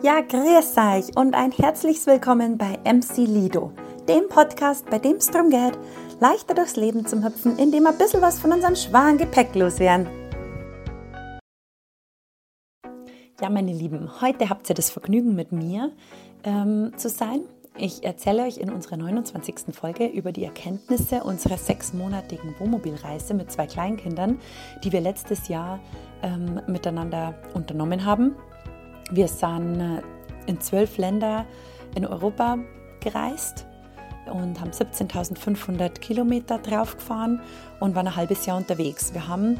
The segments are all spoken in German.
Ja, grüß euch und ein herzliches Willkommen bei MC Lido, dem Podcast, bei dem es darum geht, leichter durchs Leben zu hüpfen, indem wir ein bisschen was von unserem schweren Gepäck loswerden. Ja, meine Lieben, heute habt ihr das Vergnügen mit mir ähm, zu sein. Ich erzähle euch in unserer 29. Folge über die Erkenntnisse unserer sechsmonatigen Wohnmobilreise mit zwei Kleinkindern, die wir letztes Jahr ähm, miteinander unternommen haben. Wir sind äh, in zwölf Länder in Europa gereist und haben 17.500 Kilometer draufgefahren und waren ein halbes Jahr unterwegs. Wir haben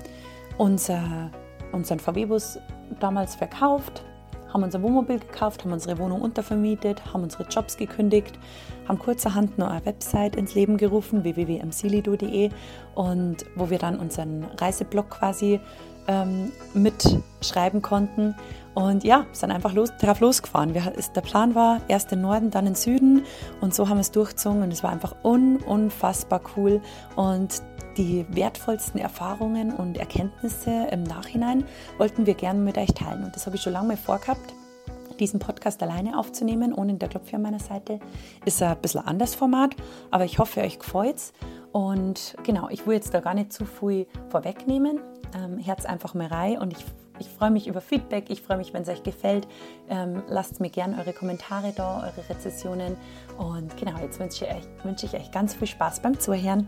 unser, unseren VW-Bus damals verkauft, haben unser Wohnmobil gekauft, haben unsere Wohnung untervermietet, haben unsere Jobs gekündigt, haben kurzerhand noch eine Website ins Leben gerufen, www.msilido.de und wo wir dann unseren Reiseblog quasi ähm, mitschreiben konnten. Und ja, sind einfach los, darauf losgefahren. Wir, der Plan war erst in Norden, dann in Süden und so haben wir es durchgezogen und es war einfach un, unfassbar cool. Und die wertvollsten Erfahrungen und Erkenntnisse im Nachhinein wollten wir gerne mit euch teilen. Und das habe ich schon lange mal vorgehabt diesen Podcast alleine aufzunehmen, ohne der Klopfi an meiner Seite. Ist ein bisschen anders Format, aber ich hoffe, euch gefällt es. Und genau, ich will jetzt da gar nicht zu viel vorwegnehmen. Ähm, Herz einfach mal rein und ich, ich freue mich über Feedback. Ich freue mich, wenn es euch gefällt. Ähm, lasst mir gerne eure Kommentare da, eure Rezessionen. Und genau, jetzt wünsche ich, euch, ich euch ganz viel Spaß beim Zuhören.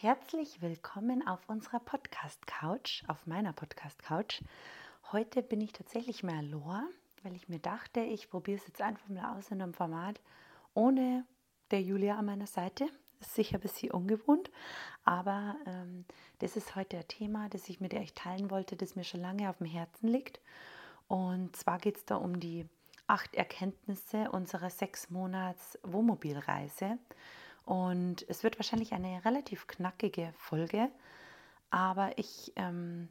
Herzlich willkommen auf unserer Podcast-Couch, auf meiner Podcast-Couch. Heute bin ich tatsächlich mehr Lor, weil ich mir dachte, ich probiere es jetzt einfach mal aus in einem Format ohne der Julia an meiner Seite sicher ein bisschen ungewohnt, aber ähm, das ist heute ein Thema, das ich mit euch teilen wollte, das mir schon lange auf dem Herzen liegt. Und zwar geht es da um die acht Erkenntnisse unserer sechs Monats Wohnmobilreise. Und es wird wahrscheinlich eine relativ knackige Folge, aber ich ähm,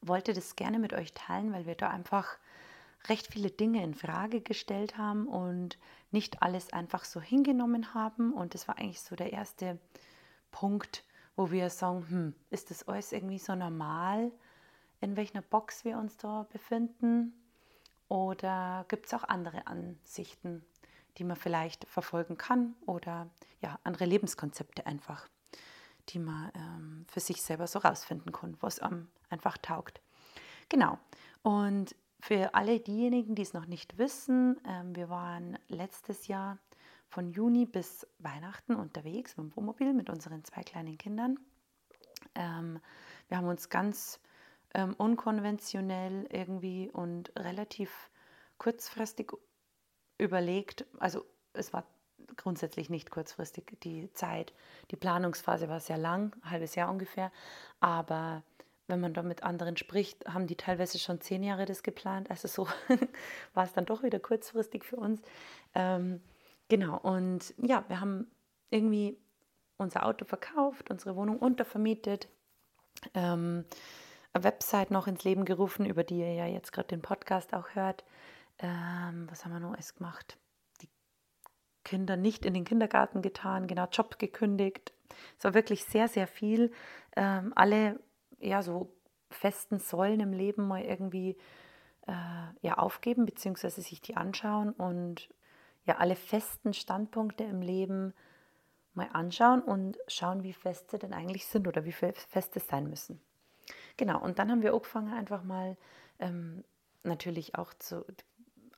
wollte das gerne mit euch teilen, weil wir da einfach recht viele Dinge in Frage gestellt haben und nicht alles einfach so hingenommen haben. Und das war eigentlich so der erste Punkt, wo wir sagen, hm, ist das alles irgendwie so normal, in welcher Box wir uns da befinden? Oder gibt es auch andere Ansichten, die man vielleicht verfolgen kann oder ja, andere Lebenskonzepte einfach, die man ähm, für sich selber so rausfinden kann, was einem einfach taugt. Genau. Und für alle diejenigen, die es noch nicht wissen, ähm, wir waren letztes Jahr von Juni bis Weihnachten unterwegs mit dem Wohnmobil mit unseren zwei kleinen Kindern. Ähm, wir haben uns ganz ähm, unkonventionell irgendwie und relativ kurzfristig überlegt, also es war grundsätzlich nicht kurzfristig die Zeit, die Planungsphase war sehr lang, ein halbes Jahr ungefähr, aber wenn man da mit anderen spricht, haben die teilweise schon zehn Jahre das geplant. Also so war es dann doch wieder kurzfristig für uns. Ähm, genau, und ja, wir haben irgendwie unser Auto verkauft, unsere Wohnung untervermietet, ähm, eine Website noch ins Leben gerufen, über die ihr ja jetzt gerade den Podcast auch hört. Ähm, was haben wir noch alles gemacht? Die Kinder nicht in den Kindergarten getan, genau, Job gekündigt. Es war wirklich sehr, sehr viel. Ähm, alle ja, so festen Säulen im Leben mal irgendwie äh, ja, aufgeben, beziehungsweise sich die anschauen und ja, alle festen Standpunkte im Leben mal anschauen und schauen, wie fest sie denn eigentlich sind oder wie fest es sein müssen. Genau, und dann haben wir angefangen, einfach mal ähm, natürlich auch zu,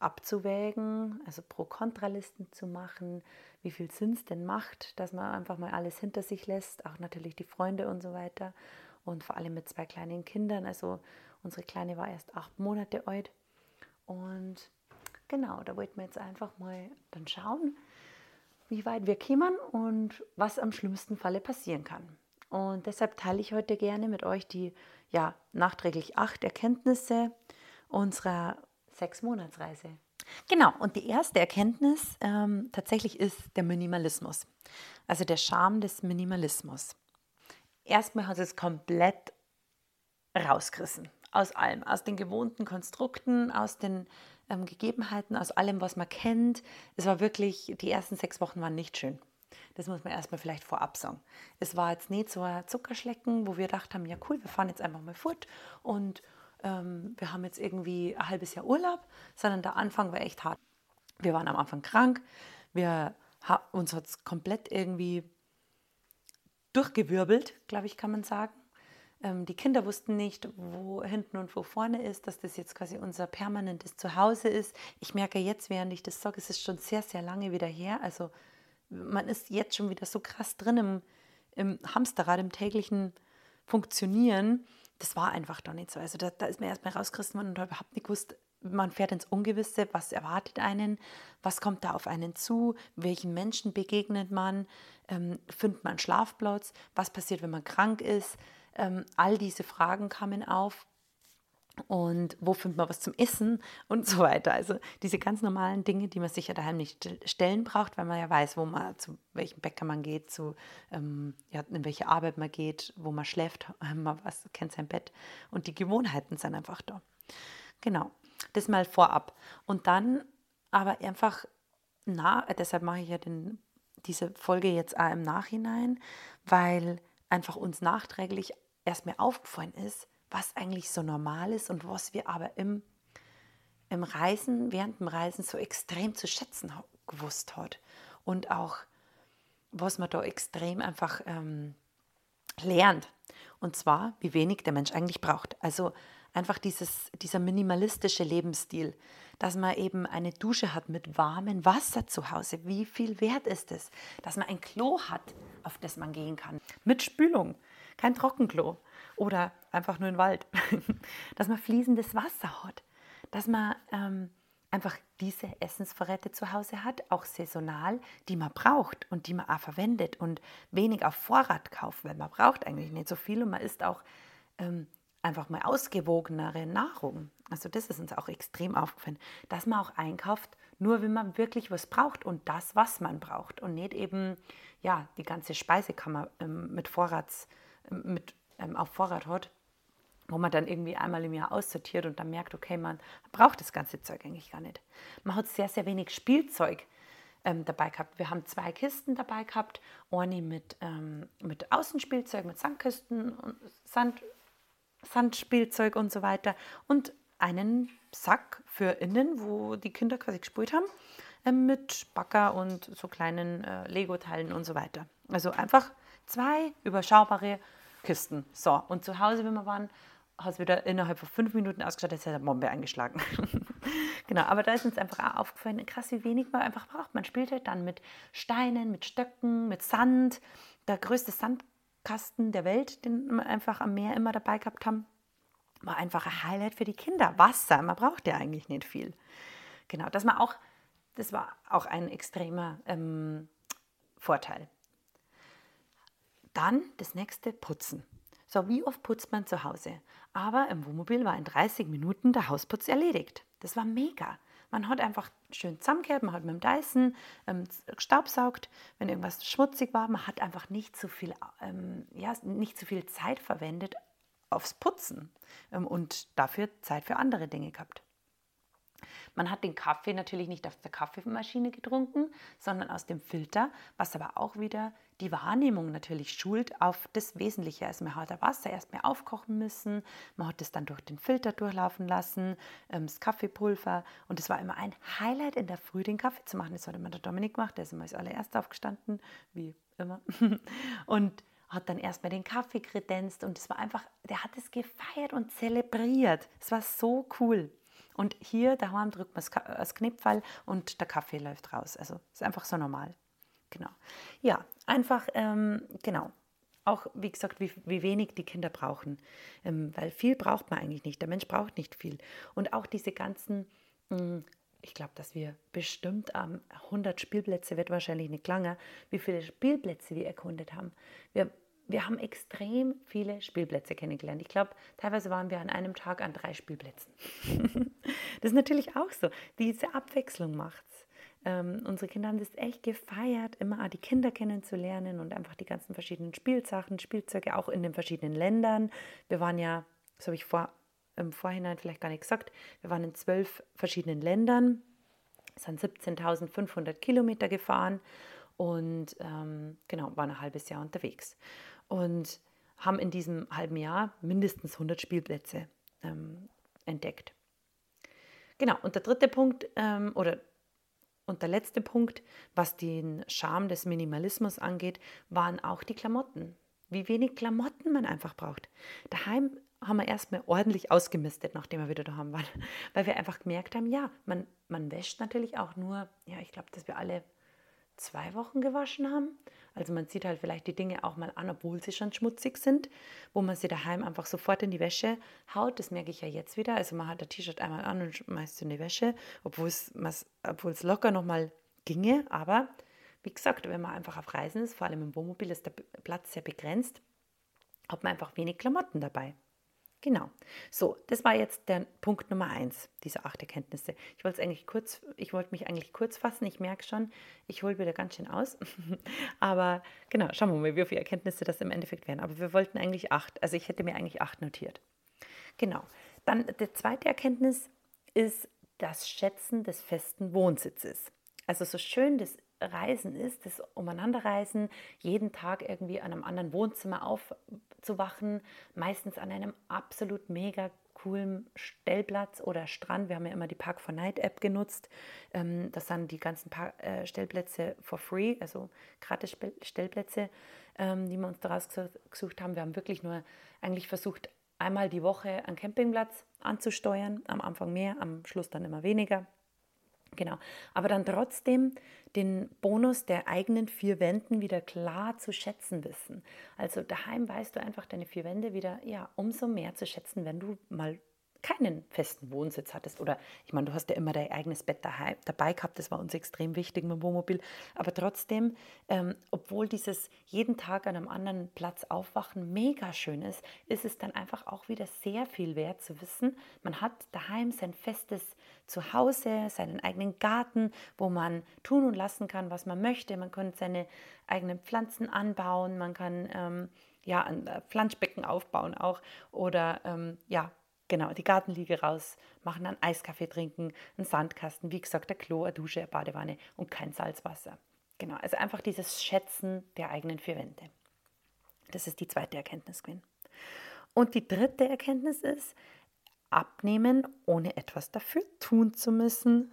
abzuwägen, also Pro-Kontra-Listen zu machen, wie viel Sinn es denn macht, dass man einfach mal alles hinter sich lässt, auch natürlich die Freunde und so weiter und vor allem mit zwei kleinen Kindern. Also unsere Kleine war erst acht Monate alt. Und genau, da wollten wir jetzt einfach mal dann schauen, wie weit wir kommen und was am schlimmsten Falle passieren kann. Und deshalb teile ich heute gerne mit euch die ja nachträglich acht Erkenntnisse unserer sechs Monatsreise. Genau, und die erste Erkenntnis ähm, tatsächlich ist der Minimalismus, also der Charme des Minimalismus erstmal hat es komplett rausgerissen. Aus allem, aus den gewohnten Konstrukten, aus den ähm, Gegebenheiten, aus allem, was man kennt. Es war wirklich, die ersten sechs Wochen waren nicht schön. Das muss man erstmal vielleicht vorab sagen. Es war jetzt nicht so ein Zuckerschlecken, wo wir gedacht haben, ja cool, wir fahren jetzt einfach mal fort und ähm, wir haben jetzt irgendwie ein halbes Jahr Urlaub, sondern der Anfang war echt hart. Wir waren am Anfang krank, wir, uns hat es komplett irgendwie durchgewirbelt, glaube ich, kann man sagen. Ähm, die Kinder wussten nicht, wo hinten und wo vorne ist, dass das jetzt quasi unser permanentes Zuhause ist. Ich merke jetzt, während ich das sage, es ist schon sehr, sehr lange wieder her. Also man ist jetzt schon wieder so krass drin im, im Hamsterrad, im täglichen Funktionieren. Das war einfach doch nicht so. Also da, da ist mir erstmal rausgerissen worden und überhaupt nicht gewusst, man fährt ins Ungewisse, was erwartet einen, was kommt da auf einen zu, welchen Menschen begegnet man, ähm, findet man Schlafplatz, was passiert, wenn man krank ist. Ähm, all diese Fragen kamen auf und wo findet man was zum Essen und so weiter. Also diese ganz normalen Dinge, die man sich ja daheim nicht stellen braucht, weil man ja weiß, wo man zu welchem Bäcker man geht, zu ähm, ja, in welche Arbeit man geht, wo man schläft, man was, kennt sein Bett und die Gewohnheiten sind einfach da. Genau, das mal vorab. Und dann aber einfach, na, deshalb mache ich ja den, diese Folge jetzt auch im Nachhinein, weil einfach uns nachträglich erst mir aufgefallen ist, was eigentlich so normal ist und was wir aber im, im Reisen, während dem Reisen so extrem zu schätzen gewusst hat. Und auch, was man da extrem einfach ähm, lernt. Und zwar, wie wenig der Mensch eigentlich braucht. Also einfach dieses, dieser minimalistische Lebensstil, dass man eben eine Dusche hat mit warmem Wasser zu Hause. Wie viel wert ist es? Dass man ein Klo hat, auf das man gehen kann. Mit Spülung, kein Trockenklo oder einfach nur ein Wald. dass man fließendes Wasser hat. Dass man ähm, einfach diese Essensvorräte zu Hause hat, auch saisonal, die man braucht und die man auch verwendet und wenig auf Vorrat kauft, weil man braucht eigentlich nicht so viel und man isst auch ähm, einfach mal ausgewogenere Nahrung. Also das ist uns auch extrem aufgefallen, dass man auch einkauft, nur wenn man wirklich was braucht und das, was man braucht und nicht eben ja die ganze Speisekammer ähm, mit Vorrats ähm, mit ähm, auf Vorrat hat, wo man dann irgendwie einmal im Jahr aussortiert und dann merkt, okay, man braucht das ganze Zeug eigentlich gar nicht. Man hat sehr sehr wenig Spielzeug ähm, dabei gehabt. Wir haben zwei Kisten dabei gehabt, eine mit, ähm, mit Außenspielzeug, mit Sandkisten und Sand, Sandspielzeug und so weiter und einen Sack für innen, wo die Kinder quasi gespielt haben, äh, mit Backer und so kleinen äh, Lego-Teilen und so weiter. Also einfach zwei überschaubare Kisten. So, und zu Hause, wenn wir waren, hat es wieder innerhalb von fünf Minuten ausgeschaut, als hätte eine Bombe eingeschlagen. genau, aber da ist uns einfach auch aufgefallen, krass, wie wenig man einfach braucht. Man spielt halt dann mit Steinen, mit Stöcken, mit Sand. Der größte Sand Kasten der Welt, den wir einfach am Meer immer dabei gehabt haben, war einfach ein Highlight für die Kinder. Wasser, man braucht ja eigentlich nicht viel. Genau, das war auch, das war auch ein extremer ähm, Vorteil. Dann das nächste, Putzen. So, wie oft putzt man zu Hause? Aber im Wohnmobil war in 30 Minuten der Hausputz erledigt. Das war mega. Man hat einfach schön zusammengekehrt, man hat mit dem Dyson ähm, staubsaugt, wenn irgendwas schmutzig war. Man hat einfach nicht so viel, ähm, ja, nicht so viel Zeit verwendet aufs Putzen ähm, und dafür Zeit für andere Dinge gehabt. Man hat den Kaffee natürlich nicht aus der Kaffeemaschine getrunken, sondern aus dem Filter, was aber auch wieder die Wahrnehmung natürlich schult auf das Wesentliche. Also man hat das Wasser erstmal aufkochen müssen, man hat es dann durch den Filter durchlaufen lassen, ähm, das Kaffeepulver und es war immer ein Highlight in der Früh, den Kaffee zu machen. Das hat immer der Dominik gemacht, der ist immer als allererster aufgestanden, wie immer. Und hat dann erstmal den Kaffee kredenzt und es war einfach, der hat es gefeiert und zelebriert. Es war so cool. Und hier daheim drückt man das Knipfall und der Kaffee läuft raus. Also ist einfach so normal. Genau. Ja, einfach, ähm, genau. Auch, wie gesagt, wie, wie wenig die Kinder brauchen. Ähm, weil viel braucht man eigentlich nicht. Der Mensch braucht nicht viel. Und auch diese ganzen, mh, hm, ich glaube, dass wir bestimmt ähm, 100 Spielplätze, wird wahrscheinlich nicht lange, wie viele Spielplätze wir erkundet haben. Wir, wir haben extrem viele Spielplätze kennengelernt. Ich glaube, teilweise waren wir an einem Tag an drei Spielplätzen. das ist natürlich auch so. Diese Abwechslung macht es. Ähm, unsere Kinder haben das echt gefeiert, immer die Kinder kennenzulernen und einfach die ganzen verschiedenen Spielsachen, Spielzeuge, auch in den verschiedenen Ländern. Wir waren ja, das habe ich vor, im Vorhinein vielleicht gar nicht gesagt, wir waren in zwölf verschiedenen Ländern, sind 17.500 Kilometer gefahren und ähm, genau, waren ein halbes Jahr unterwegs. Und haben in diesem halben Jahr mindestens 100 Spielplätze ähm, entdeckt. Genau, und der dritte Punkt ähm, oder und der letzte Punkt, was den Charme des Minimalismus angeht, waren auch die Klamotten. Wie wenig Klamotten man einfach braucht. Daheim haben wir erstmal ordentlich ausgemistet, nachdem wir wieder daheim waren. Weil wir einfach gemerkt haben, ja, man, man wäscht natürlich auch nur, ja, ich glaube, dass wir alle zwei Wochen gewaschen haben. Also man zieht halt vielleicht die Dinge auch mal an, obwohl sie schon schmutzig sind, wo man sie daheim einfach sofort in die Wäsche haut. Das merke ich ja jetzt wieder. Also man hat das T-Shirt einmal an und schmeißt in die Wäsche, obwohl es, obwohl es locker nochmal ginge. Aber wie gesagt, wenn man einfach auf Reisen ist, vor allem im Wohnmobil, ist der Platz sehr begrenzt, hat man einfach wenig Klamotten dabei. Genau. So, das war jetzt der Punkt Nummer eins, diese acht Erkenntnisse. Ich wollte eigentlich kurz, ich wollte mich eigentlich kurz fassen. Ich merke schon, ich hole wieder ganz schön aus. Aber genau, schauen wir mal, wie viele Erkenntnisse das im Endeffekt wären. Aber wir wollten eigentlich acht. Also ich hätte mir eigentlich acht notiert. Genau. Dann die zweite Erkenntnis ist das Schätzen des festen Wohnsitzes. Also so schön das Reisen ist, das Umeinanderreisen, jeden Tag irgendwie an einem anderen Wohnzimmer aufzuwachen, meistens an einem absolut mega coolen Stellplatz oder Strand. Wir haben ja immer die Park for Night App genutzt. Ähm, das sind die ganzen äh, Stellplätze for free, also gratis Stellplätze, ähm, die wir uns daraus gesucht haben. Wir haben wirklich nur eigentlich versucht, einmal die Woche einen Campingplatz anzusteuern. Am Anfang mehr, am Schluss dann immer weniger. Genau. Aber dann trotzdem den Bonus der eigenen vier Wänden wieder klar zu schätzen wissen. Also daheim weißt du einfach deine vier Wände wieder ja umso mehr zu schätzen, wenn du mal keinen festen Wohnsitz hattest. Oder ich meine, du hast ja immer dein eigenes Bett daheim, dabei gehabt, das war uns extrem wichtig mit dem Wohnmobil. Aber trotzdem, ähm, obwohl dieses jeden Tag an einem anderen Platz aufwachen mega schön ist, ist es dann einfach auch wieder sehr viel wert zu wissen, man hat daheim sein festes Zuhause, seinen eigenen Garten, wo man tun und lassen kann, was man möchte. Man kann seine eigenen Pflanzen anbauen, man kann ähm, ja ein äh, Pflanzbecken aufbauen auch oder ähm, ja Genau, die Gartenliege raus, machen einen Eiskaffee trinken, einen Sandkasten, wie gesagt, ein Klo, eine Dusche, eine Badewanne und kein Salzwasser. Genau, also einfach dieses Schätzen der eigenen vier Wände. Das ist die zweite Erkenntnis, Quinn. Und die dritte Erkenntnis ist, abnehmen, ohne etwas dafür tun zu müssen.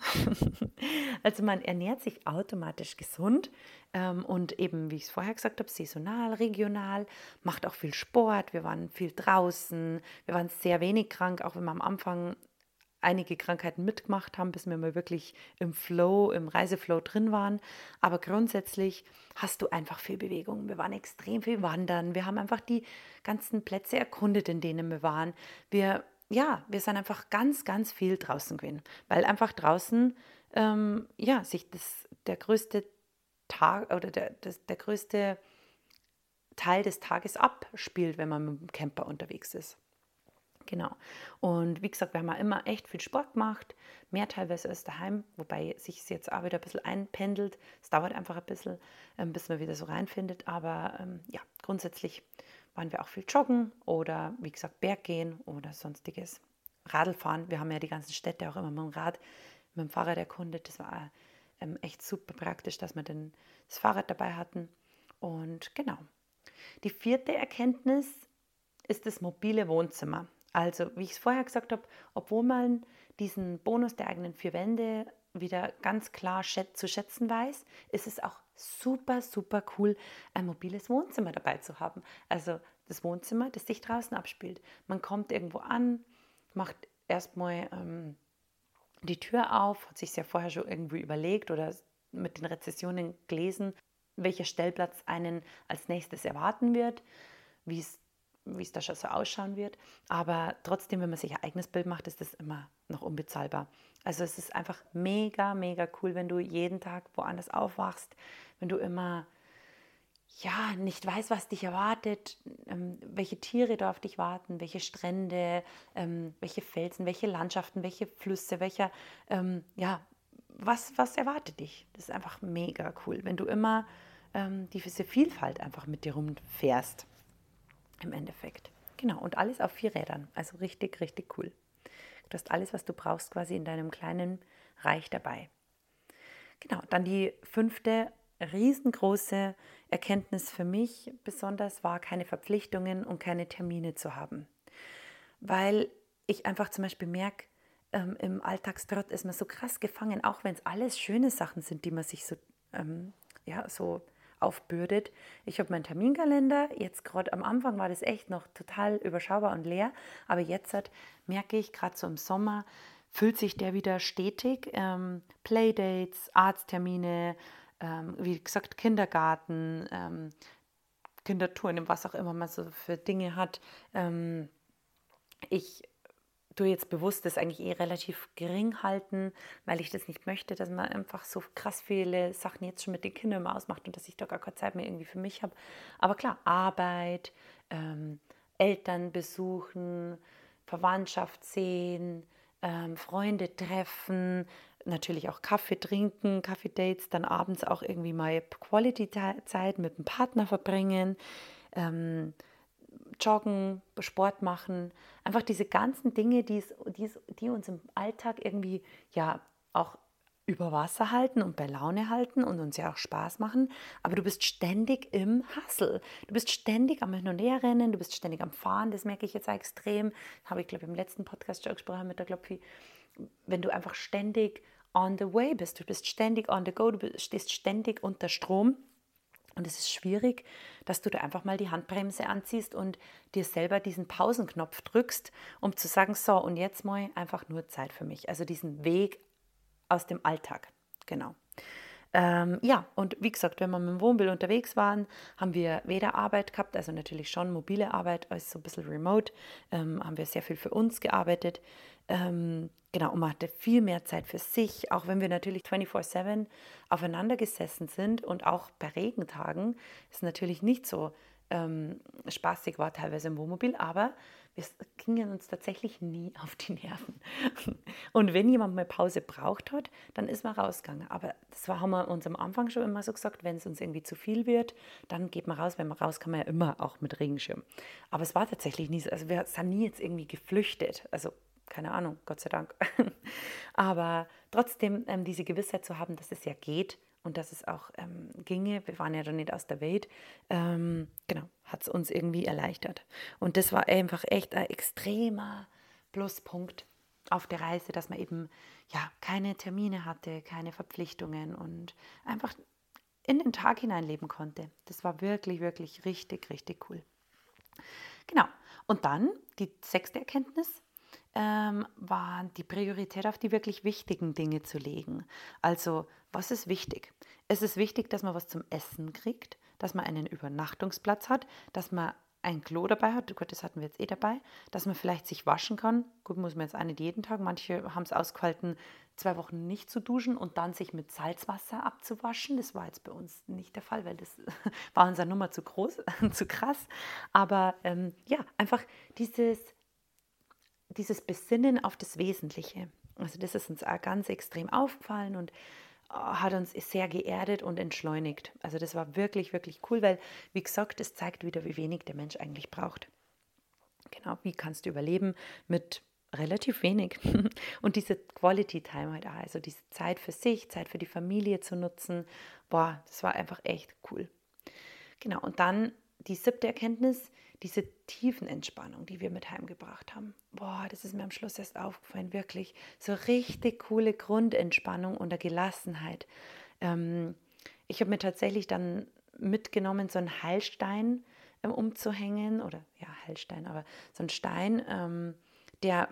also man ernährt sich automatisch gesund ähm, und eben, wie ich es vorher gesagt habe, saisonal, regional, macht auch viel Sport. Wir waren viel draußen, wir waren sehr wenig krank, auch wenn wir am Anfang einige Krankheiten mitgemacht haben, bis wir mal wirklich im Flow, im Reiseflow drin waren. Aber grundsätzlich hast du einfach viel Bewegung. Wir waren extrem viel wandern. Wir haben einfach die ganzen Plätze erkundet, in denen wir waren. Wir ja, wir sind einfach ganz, ganz viel draußen gewesen, weil einfach draußen ähm, ja, sich das, der größte Tag oder der, das, der größte Teil des Tages abspielt, wenn man mit dem Camper unterwegs ist. Genau. Und wie gesagt, wir haben ja immer echt viel Sport gemacht, mehr teilweise als daheim, wobei sich es jetzt auch wieder ein bisschen einpendelt. Es dauert einfach ein bisschen, ähm, bis man wieder so reinfindet. Aber ähm, ja, grundsätzlich waren wir auch viel joggen oder wie gesagt Berggehen oder sonstiges. Radlfahren. Wir haben ja die ganzen Städte auch immer mit dem Rad, mit dem Fahrrad erkundet. Das war ähm, echt super praktisch, dass wir den, das Fahrrad dabei hatten. Und genau. Die vierte Erkenntnis ist das mobile Wohnzimmer. Also, wie ich es vorher gesagt habe, obwohl man diesen Bonus der eigenen vier Wände wieder ganz klar zu schätzen weiß, ist es auch super, super cool, ein mobiles Wohnzimmer dabei zu haben. Also das Wohnzimmer, das sich draußen abspielt. Man kommt irgendwo an, macht erstmal ähm, die Tür auf, hat sich ja vorher schon irgendwie überlegt oder mit den Rezessionen gelesen, welcher Stellplatz einen als nächstes erwarten wird, wie es da schon so ausschauen wird. Aber trotzdem, wenn man sich ein eigenes Bild macht, ist das immer noch unbezahlbar. Also es ist einfach mega, mega cool, wenn du jeden Tag woanders aufwachst, wenn du immer ja, nicht weißt, was dich erwartet, ähm, welche Tiere da auf dich warten, welche Strände, ähm, welche Felsen, welche Landschaften, welche Flüsse, welcher, ähm, ja, was, was erwartet dich? Das ist einfach mega cool, wenn du immer diese Vielfalt einfach mit dir rumfährst im Endeffekt. Genau, und alles auf vier Rädern. Also richtig, richtig cool. Du hast alles, was du brauchst, quasi in deinem kleinen Reich dabei. Genau, dann die fünfte riesengroße Erkenntnis für mich besonders war, keine Verpflichtungen und keine Termine zu haben. Weil ich einfach zum Beispiel merke, ähm, im Alltagstrott ist man so krass gefangen, auch wenn es alles schöne Sachen sind, die man sich so, ähm, ja, so aufbürdet. Ich habe meinen Terminkalender, jetzt gerade am Anfang war das echt noch total überschaubar und leer, aber jetzt halt, merke ich, gerade so im Sommer, füllt sich der wieder stetig. Ähm, Playdates, Arzttermine, ähm, wie gesagt, Kindergarten, ähm, Kindertouren, was auch immer man so für Dinge hat. Ähm, ich tue jetzt bewusst das eigentlich eh relativ gering halten, weil ich das nicht möchte, dass man einfach so krass viele Sachen jetzt schon mit den Kindern ausmacht und dass ich da gar keine Zeit mehr irgendwie für mich habe. Aber klar, Arbeit, ähm, Eltern besuchen, Verwandtschaft sehen, ähm, Freunde treffen, natürlich auch Kaffee trinken, Kaffee-Dates, dann abends auch irgendwie mal Quality-Zeit mit dem Partner verbringen, ähm, joggen, Sport machen, einfach diese ganzen Dinge, die's, die's, die uns im Alltag irgendwie ja auch über Wasser halten und bei Laune halten und uns ja auch Spaß machen, aber du bist ständig im Hustle. Du bist ständig am Hin und Her rennen, du bist ständig am Fahren, das merke ich jetzt extrem. Habe ich, glaube ich, im letzten Podcast schon gesprochen mit der Klopfi. Wenn du einfach ständig on the way bist, du bist ständig on the go, du stehst ständig unter Strom und es ist schwierig, dass du da einfach mal die Handbremse anziehst und dir selber diesen Pausenknopf drückst, um zu sagen, so, und jetzt mal einfach nur Zeit für mich. Also diesen Weg aus dem Alltag. Genau. Ähm, ja, und wie gesagt, wenn wir mit dem Wohnmobil unterwegs waren, haben wir weder Arbeit gehabt, also natürlich schon mobile Arbeit, als so ein bisschen remote, ähm, haben wir sehr viel für uns gearbeitet. Ähm, genau, und man hatte viel mehr Zeit für sich, auch wenn wir natürlich 24-7 aufeinander gesessen sind und auch bei Regentagen ist natürlich nicht so ähm, spaßig war teilweise im Wohnmobil, aber wir gingen uns tatsächlich nie auf die Nerven. Und wenn jemand mal Pause braucht hat, dann ist man rausgegangen. Aber das war, haben wir uns am Anfang schon immer so gesagt, wenn es uns irgendwie zu viel wird, dann geht man raus. Wenn man raus kann man ja immer auch mit Regenschirm. Aber es war tatsächlich nie so. Also wir sind nie jetzt irgendwie geflüchtet. Also keine Ahnung, Gott sei Dank. Aber trotzdem ähm, diese Gewissheit zu haben, dass es ja geht und dass es auch ähm, ginge, wir waren ja dann nicht aus der Welt, ähm, genau, hat es uns irgendwie erleichtert. Und das war einfach echt ein extremer Pluspunkt auf der Reise, dass man eben ja keine Termine hatte, keine Verpflichtungen und einfach in den Tag hineinleben konnte. Das war wirklich, wirklich richtig, richtig cool. Genau. Und dann die sechste Erkenntnis, ähm, war die Priorität auf die wirklich wichtigen Dinge zu legen. Also, was ist wichtig? Es ist wichtig, dass man was zum Essen kriegt, dass man einen Übernachtungsplatz hat, dass man ein Klo dabei hat, gut, das hatten wir jetzt eh dabei, dass man vielleicht sich waschen kann. Gut, muss man jetzt auch nicht jeden Tag. Manche haben es ausgehalten, zwei Wochen nicht zu duschen und dann sich mit Salzwasser abzuwaschen. Das war jetzt bei uns nicht der Fall, weil das war unser Nummer zu groß, zu krass. Aber ähm, ja, einfach dieses dieses Besinnen auf das Wesentliche. Also das ist uns auch ganz extrem aufgefallen und äh, hat uns sehr geerdet und entschleunigt. Also das war wirklich, wirklich cool, weil, wie gesagt, es zeigt wieder, wie wenig der Mensch eigentlich braucht. Genau, wie kannst du überleben mit relativ wenig. Und diese Quality Time halt auch, also diese Zeit für sich, Zeit für die Familie zu nutzen, boah, das war einfach echt cool. Genau, und dann die siebte Erkenntnis, diese Tiefenentspannung, die wir mit heimgebracht haben. Boah, das ist mir am Schluss erst aufgefallen, wirklich. So richtig coole Grundentspannung und der Gelassenheit. Ähm, ich habe mir tatsächlich dann mitgenommen, so einen Heilstein ähm, umzuhängen, oder ja, Heilstein, aber so ein Stein, ähm, der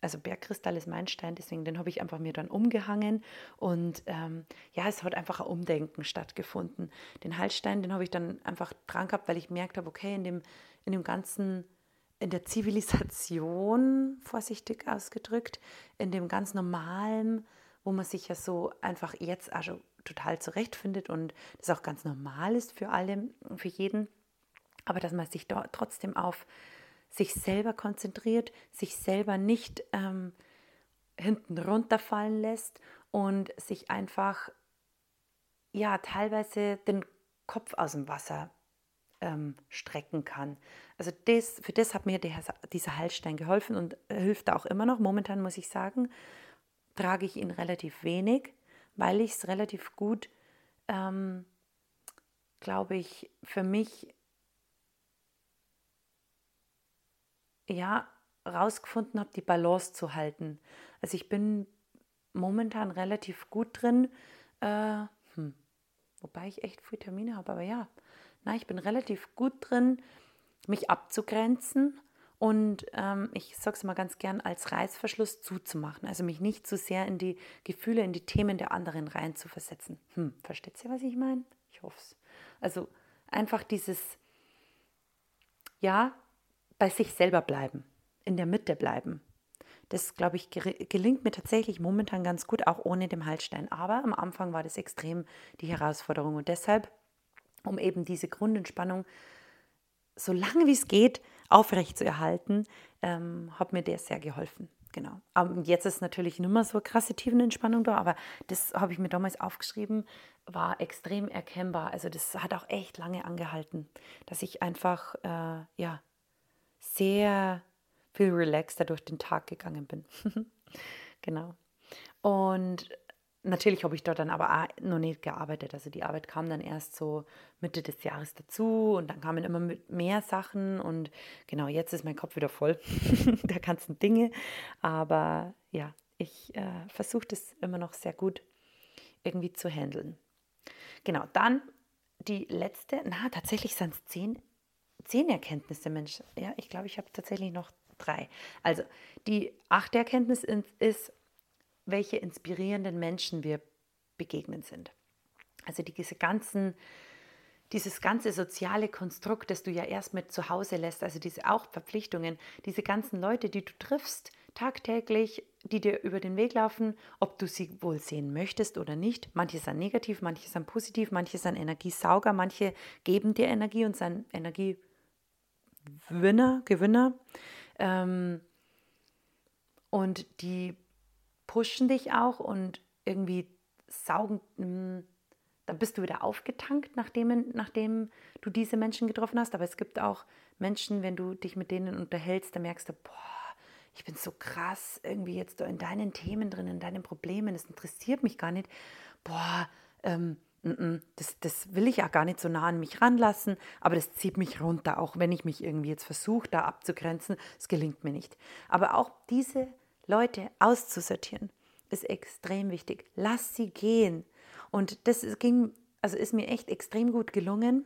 also Bergkristall ist mein Stein, deswegen den habe ich einfach mir dann umgehangen und ähm, ja, es hat einfach ein Umdenken stattgefunden. Den Halsstein, den habe ich dann einfach dran gehabt, weil ich gemerkt habe, okay, in dem, in dem ganzen, in der Zivilisation, vorsichtig ausgedrückt, in dem ganz normalen, wo man sich ja so einfach jetzt schon total zurechtfindet und das auch ganz normal ist für alle, für jeden, aber dass man sich dort trotzdem auf sich selber konzentriert, sich selber nicht ähm, hinten runterfallen lässt und sich einfach ja teilweise den Kopf aus dem Wasser ähm, strecken kann. Also das, für das hat mir der, dieser Halsstein geholfen und hilft auch immer noch. Momentan muss ich sagen, trage ich ihn relativ wenig, weil ich es relativ gut, ähm, glaube ich, für mich ja, rausgefunden habe, die Balance zu halten. Also ich bin momentan relativ gut drin, äh, hm, wobei ich echt viel Termine habe, aber ja, na, ich bin relativ gut drin, mich abzugrenzen und ähm, ich sage es mal ganz gern, als Reißverschluss zuzumachen. Also mich nicht zu sehr in die Gefühle, in die Themen der anderen reinzuversetzen. Hm, versteht ihr, was ich meine? Ich hoffe es. Also einfach dieses, ja, bei sich selber bleiben, in der Mitte bleiben. Das, glaube ich, gelingt mir tatsächlich momentan ganz gut, auch ohne dem Haltstein. Aber am Anfang war das extrem die Herausforderung. Und deshalb, um eben diese Grundentspannung so lange wie es geht aufrecht zu erhalten, ähm, hat mir der sehr geholfen. Genau. Und jetzt ist natürlich nicht mehr so krasse Tiefenentspannung da, aber das habe ich mir damals aufgeschrieben, war extrem erkennbar. Also das hat auch echt lange angehalten, dass ich einfach äh, ja sehr viel relaxter durch den Tag gegangen bin. genau. Und natürlich habe ich dort dann aber auch noch nicht gearbeitet. Also die Arbeit kam dann erst so Mitte des Jahres dazu und dann kamen immer mehr Sachen und genau, jetzt ist mein Kopf wieder voll der ganzen Dinge. Aber ja, ich äh, versuche das immer noch sehr gut irgendwie zu handeln. Genau, dann die letzte, na, tatsächlich sind es zehn, zehn Erkenntnisse, Mensch. Ja, ich glaube, ich habe tatsächlich noch drei. Also, die achte Erkenntnis ist, welche inspirierenden Menschen wir begegnen sind. Also diese ganzen, dieses ganze soziale Konstrukt, das du ja erst mit zu Hause lässt, also diese auch Verpflichtungen, diese ganzen Leute, die du triffst tagtäglich, die dir über den Weg laufen, ob du sie wohl sehen möchtest oder nicht. Manche sind negativ, manche sind positiv, manche sind Energiesauger, manche geben dir Energie und sind Energiewinner, Gewinner. Ähm, und die pushen dich auch und irgendwie saugen, hm, dann bist du wieder aufgetankt, nachdem, nachdem du diese Menschen getroffen hast. Aber es gibt auch Menschen, wenn du dich mit denen unterhältst, da merkst du, boah, ich bin so krass irgendwie jetzt in deinen Themen drin, in deinen Problemen, das interessiert mich gar nicht. Boah, ähm, das, das will ich ja gar nicht so nah an mich ranlassen, aber das zieht mich runter, auch wenn ich mich irgendwie jetzt versuche, da abzugrenzen. Es gelingt mir nicht. Aber auch diese Leute auszusortieren, ist extrem wichtig. Lass sie gehen. Und das ging, also ist mir echt extrem gut gelungen,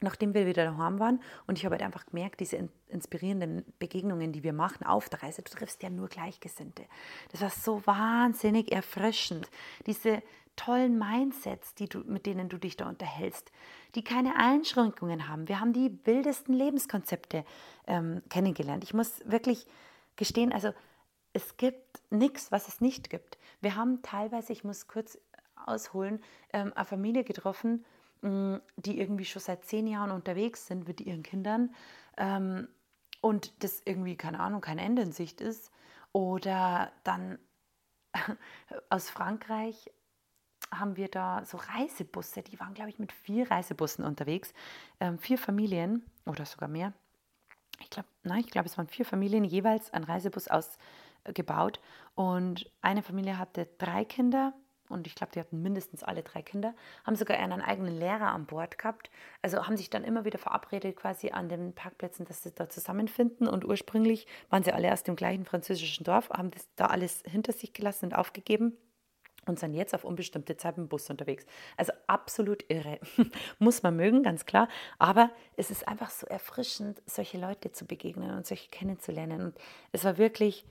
nachdem wir wieder daheim waren. Und ich habe halt einfach gemerkt, diese inspirierenden Begegnungen, die wir machen auf der Reise, du triffst ja nur Gleichgesinnte. Das war so wahnsinnig erfrischend. Diese tollen Mindsets, die du, mit denen du dich da unterhältst, die keine Einschränkungen haben. Wir haben die wildesten Lebenskonzepte ähm, kennengelernt. Ich muss wirklich gestehen, also es gibt nichts, was es nicht gibt. Wir haben teilweise, ich muss kurz ausholen, ähm, eine Familie getroffen, mm, die irgendwie schon seit zehn Jahren unterwegs sind mit ihren Kindern ähm, und das irgendwie, keine Ahnung, kein Ende in Sicht ist. Oder dann aus Frankreich haben wir da so Reisebusse, die waren, glaube ich, mit vier Reisebussen unterwegs, ähm, vier Familien oder sogar mehr. Ich glaube, nein, ich glaube, es waren vier Familien, jeweils ein Reisebus ausgebaut. Und eine Familie hatte drei Kinder und ich glaube, die hatten mindestens alle drei Kinder, haben sogar einen eigenen Lehrer an Bord gehabt. Also haben sich dann immer wieder verabredet quasi an den Parkplätzen, dass sie da zusammenfinden. Und ursprünglich waren sie alle aus dem gleichen französischen Dorf, haben das da alles hinter sich gelassen und aufgegeben und sind jetzt auf unbestimmte Zeit im Bus unterwegs. Also absolut irre. Muss man mögen, ganz klar. Aber es ist einfach so erfrischend, solche Leute zu begegnen und solche kennenzulernen. Und es war wirklich,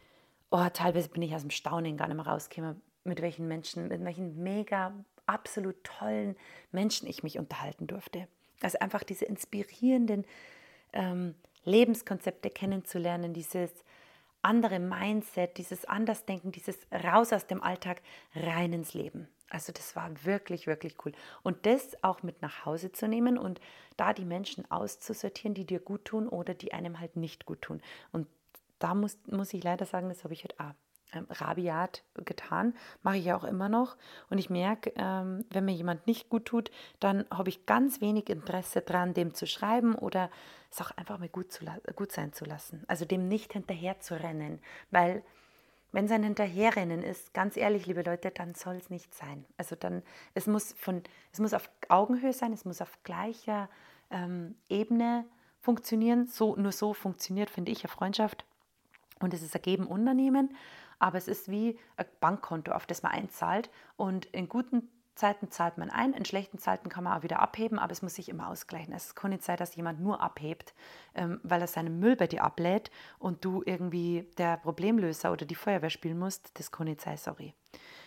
oh, teilweise bin ich aus dem Staunen gar nicht mehr rausgekommen, mit welchen Menschen, mit welchen mega, absolut tollen Menschen ich mich unterhalten durfte. Also einfach diese inspirierenden ähm, Lebenskonzepte kennenzulernen, dieses andere Mindset, dieses Andersdenken, dieses raus aus dem Alltag, rein ins Leben. Also das war wirklich, wirklich cool. Und das auch mit nach Hause zu nehmen und da die Menschen auszusortieren, die dir gut tun oder die einem halt nicht gut tun. Und da muss, muss ich leider sagen, das habe ich halt auch ähm, rabiat getan, mache ich ja auch immer noch. Und ich merke, ähm, wenn mir jemand nicht gut tut, dann habe ich ganz wenig Interesse daran, dem zu schreiben oder es auch einfach mal gut, zu, gut sein zu lassen. Also dem nicht hinterher zu rennen, weil wenn es ein Hinterherrennen ist, ganz ehrlich, liebe Leute, dann soll es nicht sein. Also dann, es muss von, es muss auf Augenhöhe sein, es muss auf gleicher ähm, Ebene funktionieren. So, nur so funktioniert, finde ich, eine Freundschaft. Und es ist ein Geben-Unternehmen, aber es ist wie ein Bankkonto, auf das man einzahlt. Und in guten Zeiten zahlt man ein, in schlechten Zeiten kann man auch wieder abheben, aber es muss sich immer ausgleichen. Es kann nicht sein, dass jemand nur abhebt, ähm, weil er seinen Müll bei dir ablädt und du irgendwie der Problemlöser oder die Feuerwehr spielen musst. Das kann nicht sein, sorry.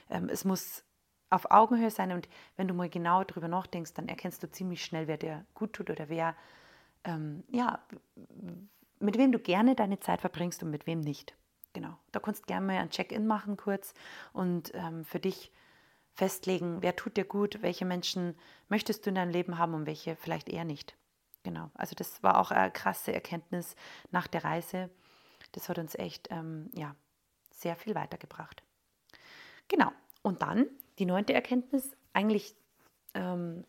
Ähm, es muss auf Augenhöhe sein und wenn du mal genau darüber nachdenkst, dann erkennst du ziemlich schnell, wer dir gut tut oder wer, ähm, ja, mit wem du gerne deine Zeit verbringst und mit wem nicht. Genau. Da kannst du gerne mal ein Check-in machen kurz und ähm, für dich festlegen, wer tut dir gut, welche Menschen möchtest du in deinem Leben haben und welche vielleicht eher nicht. Genau. Also das war auch eine krasse Erkenntnis nach der Reise. Das hat uns echt ähm, ja, sehr viel weitergebracht. Genau. Und dann die neunte Erkenntnis, eigentlich ähm,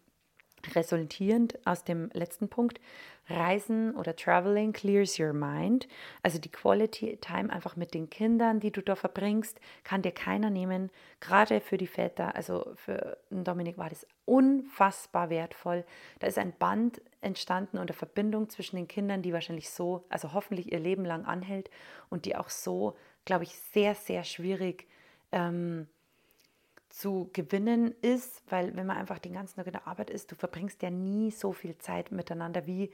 resultierend aus dem letzten Punkt, Reisen oder Traveling clears your mind. Also die Quality Time einfach mit den Kindern, die du da verbringst, kann dir keiner nehmen. Gerade für die Väter, also für Dominik war das unfassbar wertvoll. Da ist ein Band entstanden und eine Verbindung zwischen den Kindern, die wahrscheinlich so, also hoffentlich ihr Leben lang anhält und die auch so, glaube ich, sehr, sehr schwierig ähm, zu gewinnen ist, weil wenn man einfach den ganzen Tag in der Arbeit ist, du verbringst ja nie so viel Zeit miteinander wie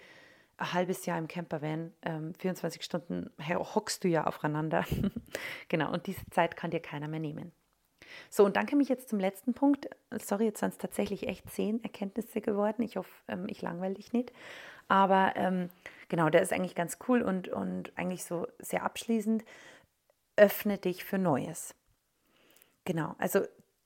ein halbes Jahr im Campervan. Ähm, 24 Stunden hockst du ja aufeinander. genau, und diese Zeit kann dir keiner mehr nehmen. So, und dann komme ich jetzt zum letzten Punkt. Sorry, jetzt sind es tatsächlich echt zehn Erkenntnisse geworden. Ich hoffe, ähm, ich langweile dich nicht. Aber ähm, genau, der ist eigentlich ganz cool und, und eigentlich so sehr abschließend. Öffne dich für Neues. Genau, also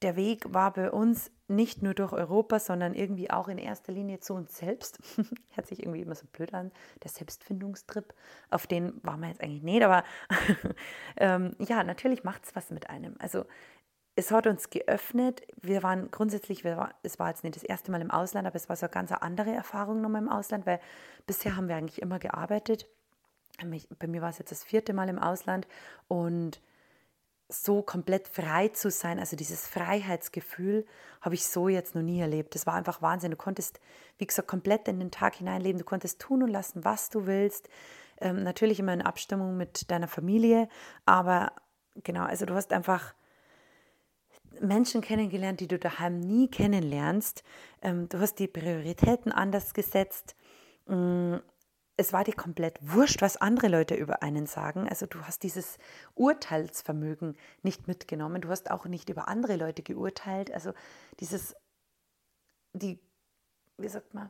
der Weg war bei uns nicht nur durch Europa, sondern irgendwie auch in erster Linie zu uns selbst. Hört sich irgendwie immer so blöd an, der Selbstfindungstrip. Auf den waren wir jetzt eigentlich nicht, aber ähm, ja, natürlich macht es was mit einem. Also es hat uns geöffnet. Wir waren grundsätzlich, wir war, es war jetzt nicht das erste Mal im Ausland, aber es war so eine ganz andere Erfahrung nochmal im Ausland, weil bisher haben wir eigentlich immer gearbeitet. Bei mir war es jetzt das vierte Mal im Ausland und so komplett frei zu sein, also dieses Freiheitsgefühl, habe ich so jetzt noch nie erlebt. Das war einfach Wahnsinn. Du konntest, wie gesagt, komplett in den Tag hineinleben. Du konntest tun und lassen, was du willst. Ähm, natürlich immer in Abstimmung mit deiner Familie, aber genau, also du hast einfach Menschen kennengelernt, die du daheim nie kennenlernst. Ähm, du hast die Prioritäten anders gesetzt. Mm, es war dir komplett wurscht, was andere Leute über einen sagen. Also du hast dieses Urteilsvermögen nicht mitgenommen. Du hast auch nicht über andere Leute geurteilt. Also dieses, die, wie sagt man,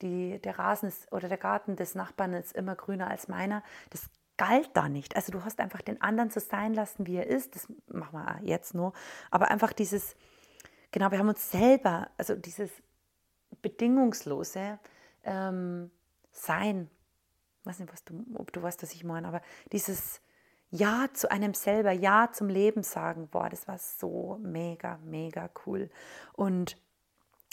die, der Rasen ist, oder der Garten des Nachbarn ist immer grüner als meiner. Das galt da nicht. Also du hast einfach den anderen so sein lassen, wie er ist. Das machen wir jetzt nur. Aber einfach dieses, genau, wir haben uns selber, also dieses bedingungslose, ähm, sein. Ich weiß nicht, was du, ob du weißt, was ich meine, aber dieses Ja zu einem selber, Ja zum Leben sagen, boah, das war so mega, mega cool. Und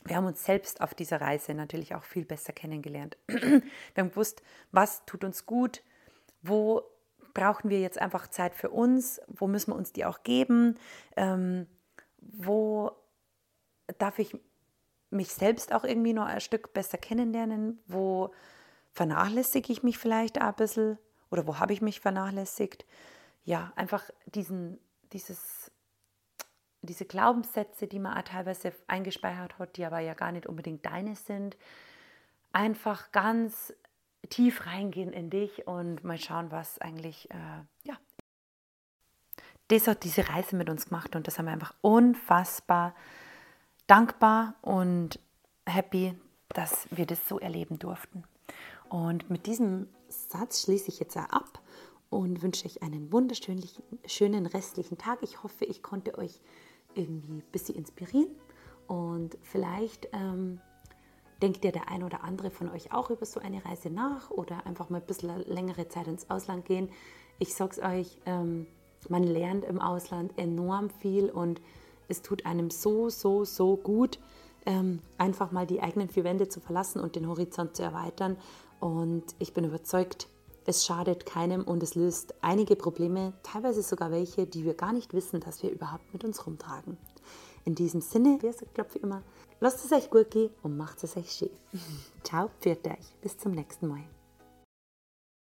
wir haben uns selbst auf dieser Reise natürlich auch viel besser kennengelernt. Wir haben gewusst, was tut uns gut, wo brauchen wir jetzt einfach Zeit für uns, wo müssen wir uns die auch geben, ähm, wo darf ich mich selbst auch irgendwie noch ein Stück besser kennenlernen, wo vernachlässige ich mich vielleicht ein bisschen oder wo habe ich mich vernachlässigt? Ja, einfach diesen, dieses, diese Glaubenssätze, die man auch teilweise eingespeichert hat, die aber ja gar nicht unbedingt deine sind, einfach ganz tief reingehen in dich und mal schauen, was eigentlich, äh, ja, das hat diese Reise mit uns gemacht und das haben wir einfach unfassbar dankbar und happy, dass wir das so erleben durften. Und mit diesem Satz schließe ich jetzt ab und wünsche euch einen wunderschönen schönen restlichen Tag. Ich hoffe, ich konnte euch irgendwie ein bisschen inspirieren und vielleicht ähm, denkt ihr der ein oder andere von euch auch über so eine Reise nach oder einfach mal ein bisschen längere Zeit ins Ausland gehen. Ich sage es euch, ähm, man lernt im Ausland enorm viel und es tut einem so, so, so gut, ähm, einfach mal die eigenen vier Wände zu verlassen und den Horizont zu erweitern und ich bin überzeugt, es schadet keinem und es löst einige Probleme, teilweise sogar welche, die wir gar nicht wissen, dass wir überhaupt mit uns rumtragen. In diesem Sinne, wie gesagt, glaube ich immer, lasst es euch gut gehen und macht es euch schön. Ciao, pfiat euch. Bis zum nächsten Mal.